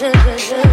sugar, sugar.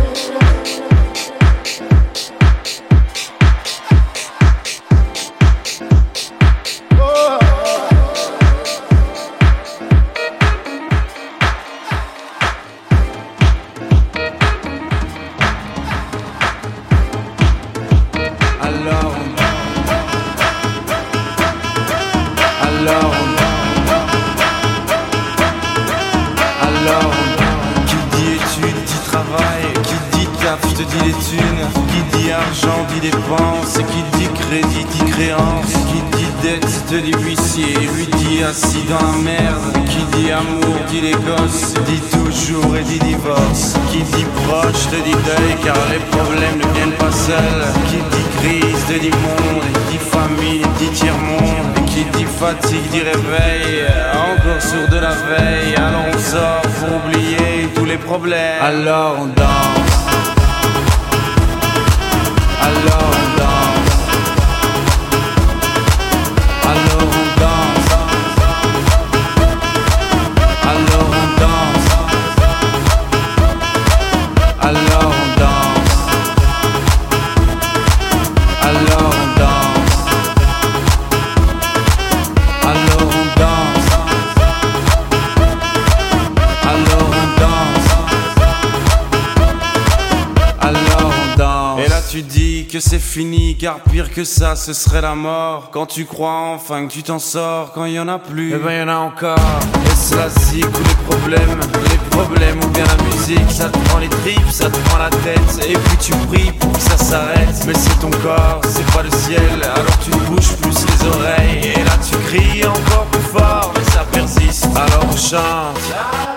Que ça, ce serait la mort. Quand tu crois enfin que tu t'en sors, quand il y en a plus, eh ben y en a encore. Est-ce la zik ou les problèmes Les problèmes ou bien la musique, ça te prend les tripes, ça te prend la tête. Et puis tu pries pour que ça s'arrête. Mais c'est ton corps, c'est pas le ciel, alors tu te bouges plus les oreilles. Et là tu cries encore plus fort, mais ça persiste. Alors on chante.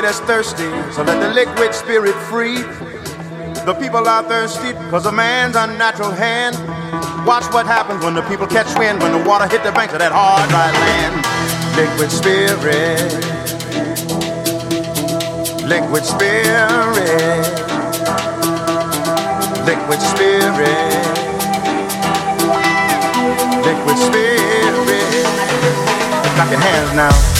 That's thirsty, so let the liquid spirit free. The people are thirsty because of man's unnatural hand. Watch what happens when the people catch wind, when the water hit the banks of that hard, dry land. Liquid spirit. Liquid spirit. Liquid spirit. Liquid spirit. Clap your hands now.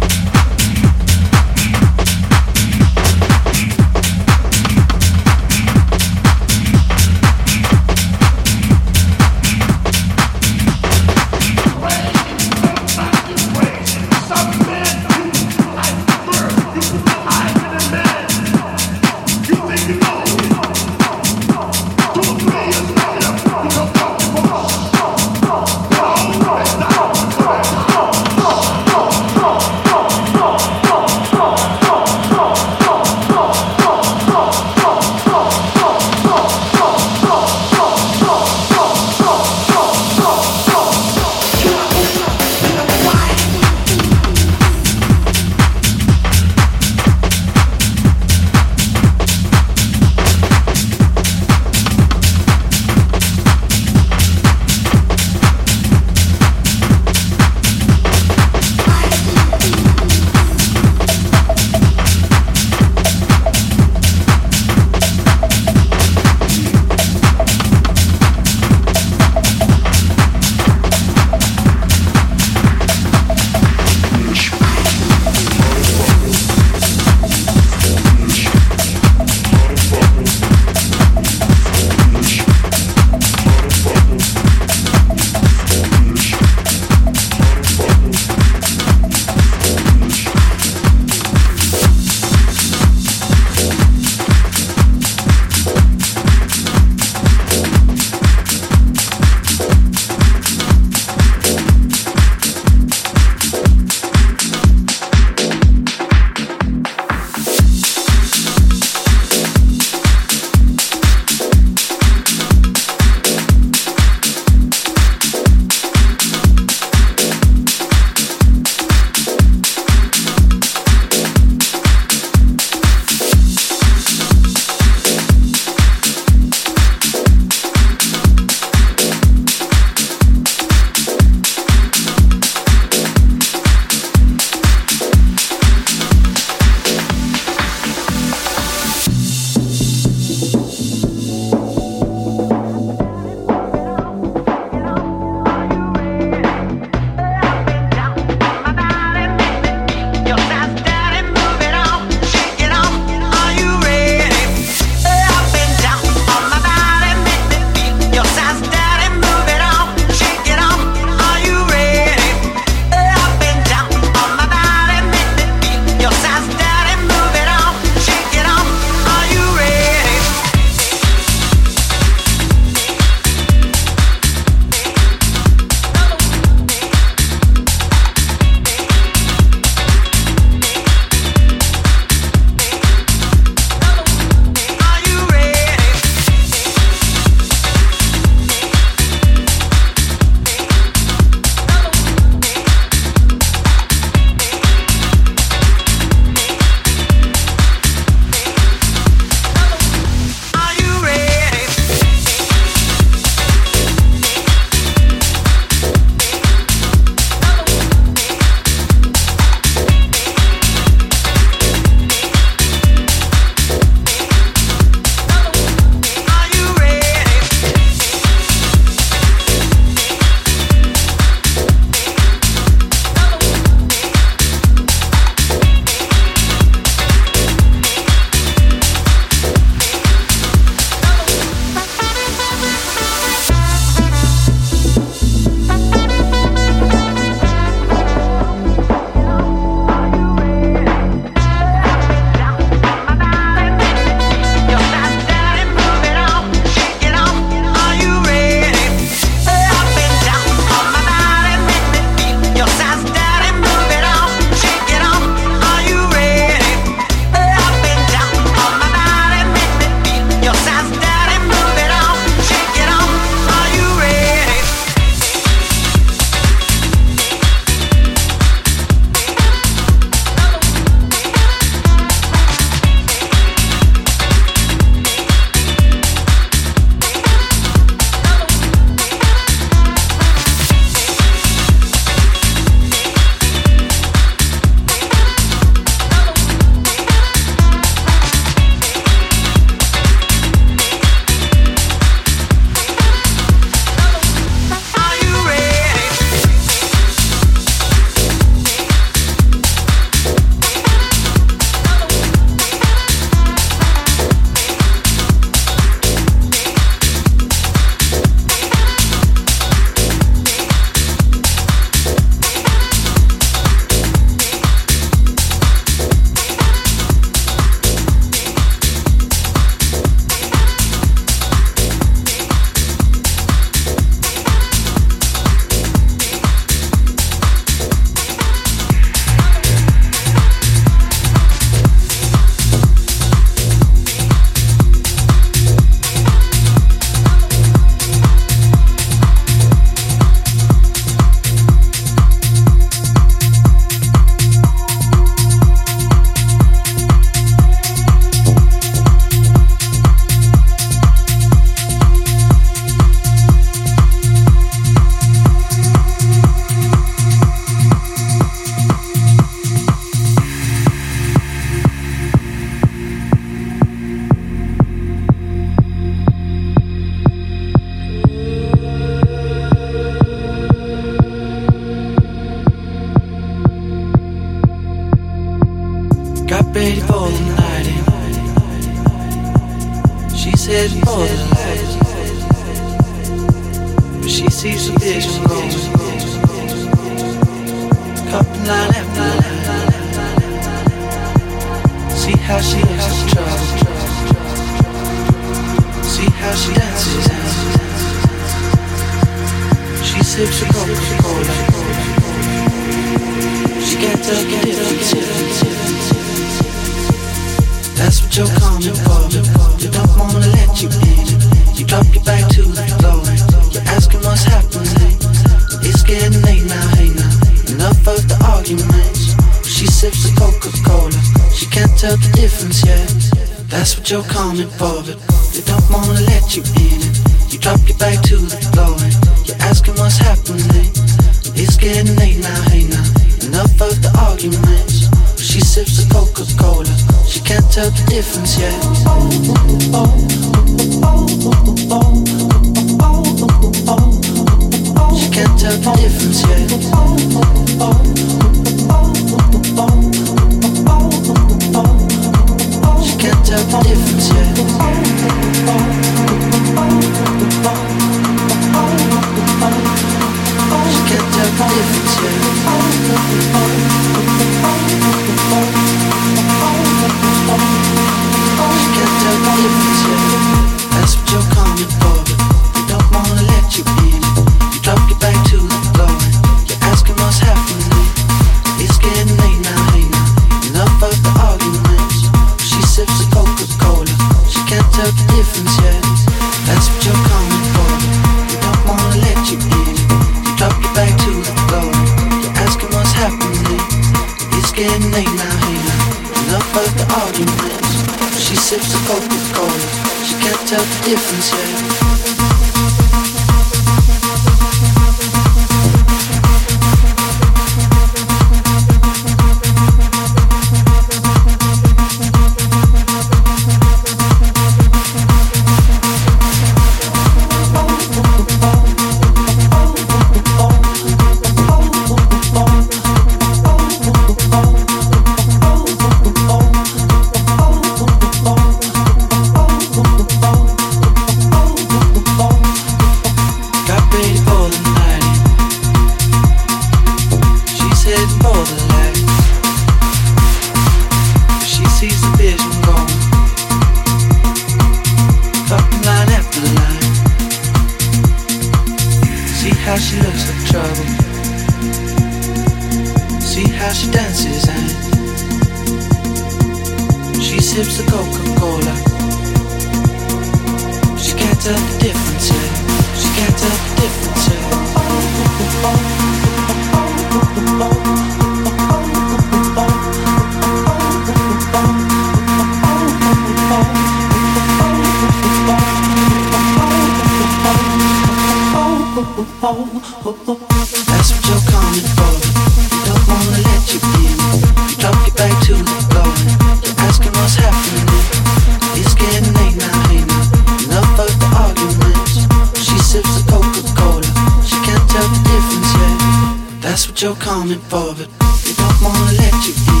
you're coming for, but we don't wanna let you in.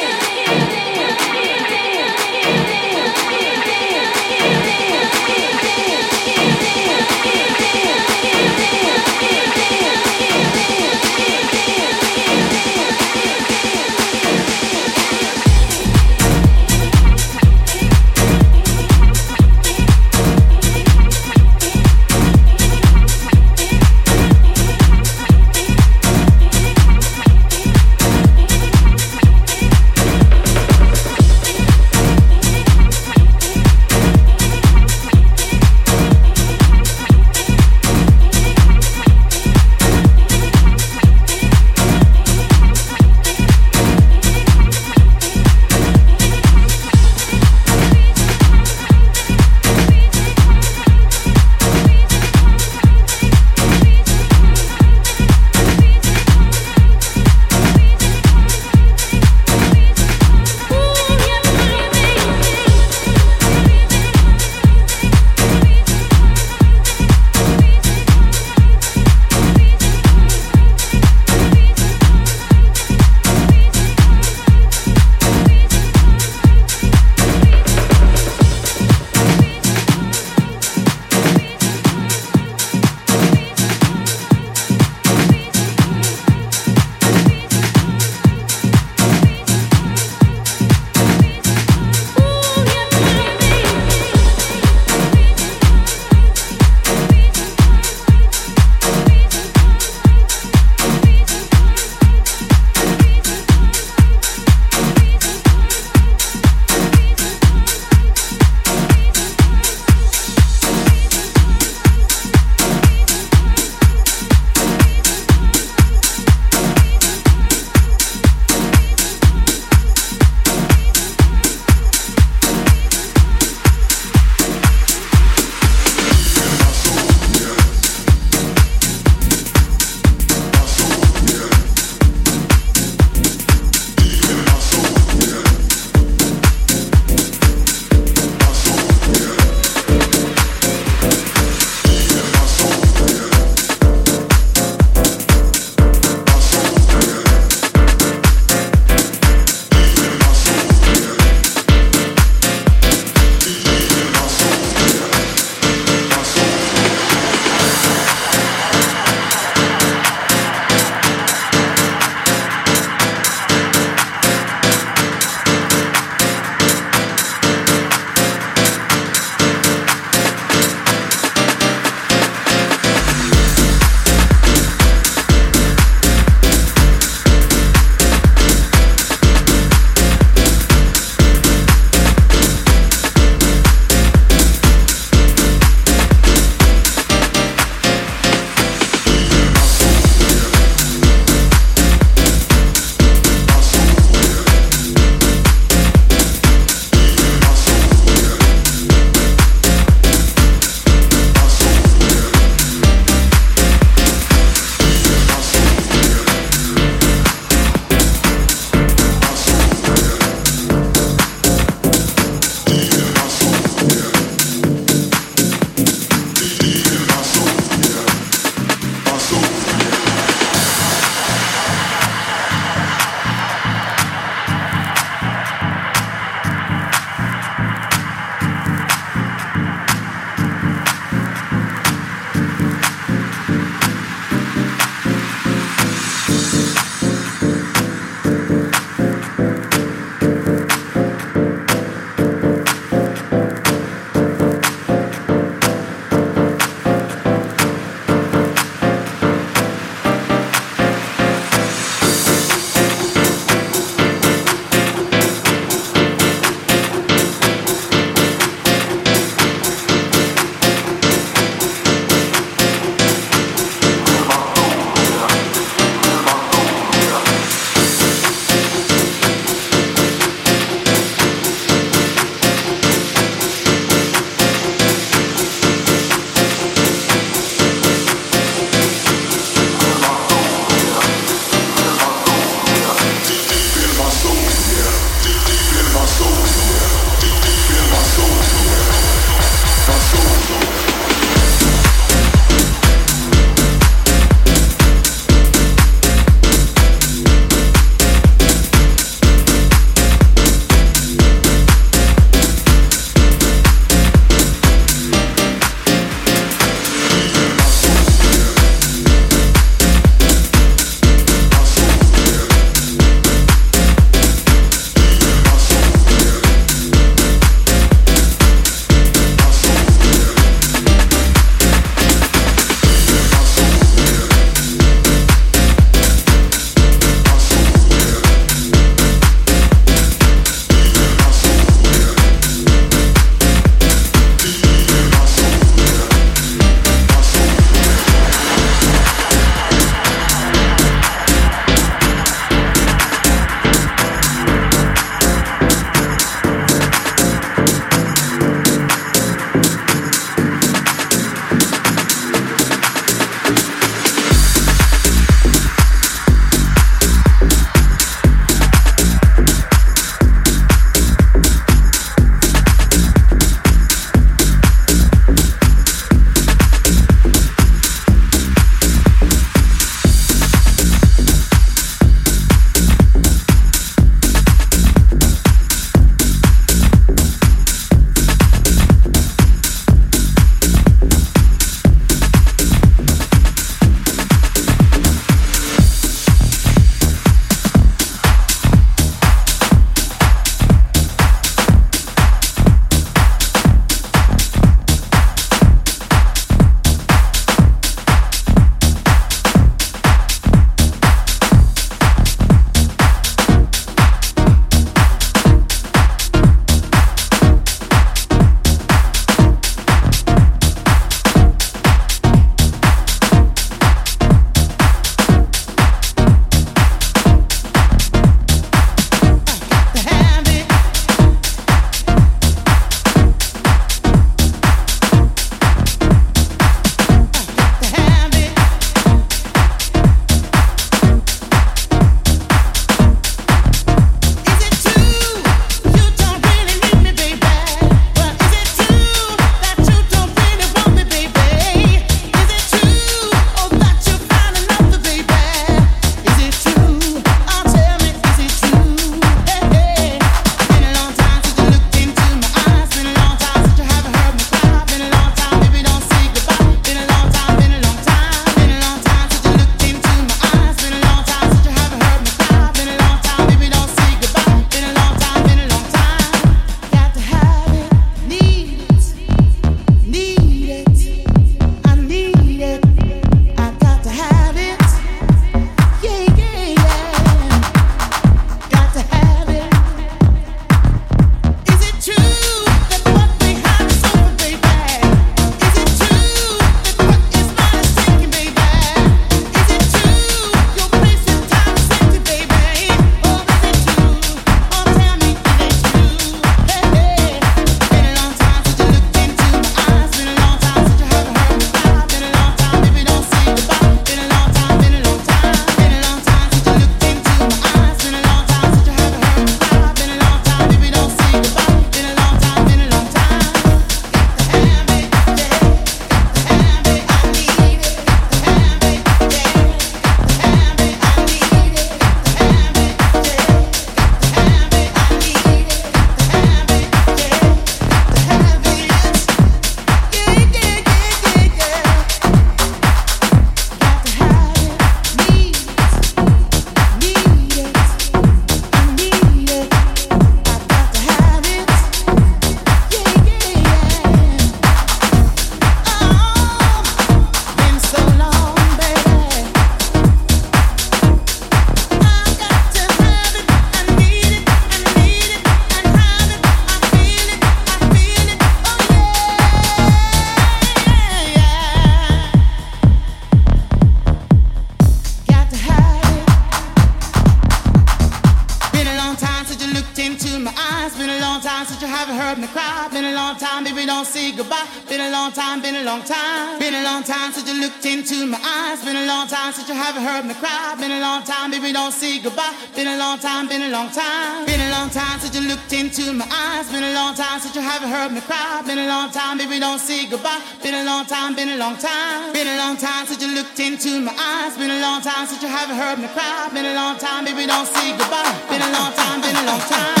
Baby, don't say goodbye. Been a long time, been a long time. Been a long time since you looked into my eyes. Been a long time since you haven't heard me cry. Been a long time, baby, don't say goodbye. Been a long time, been a long time.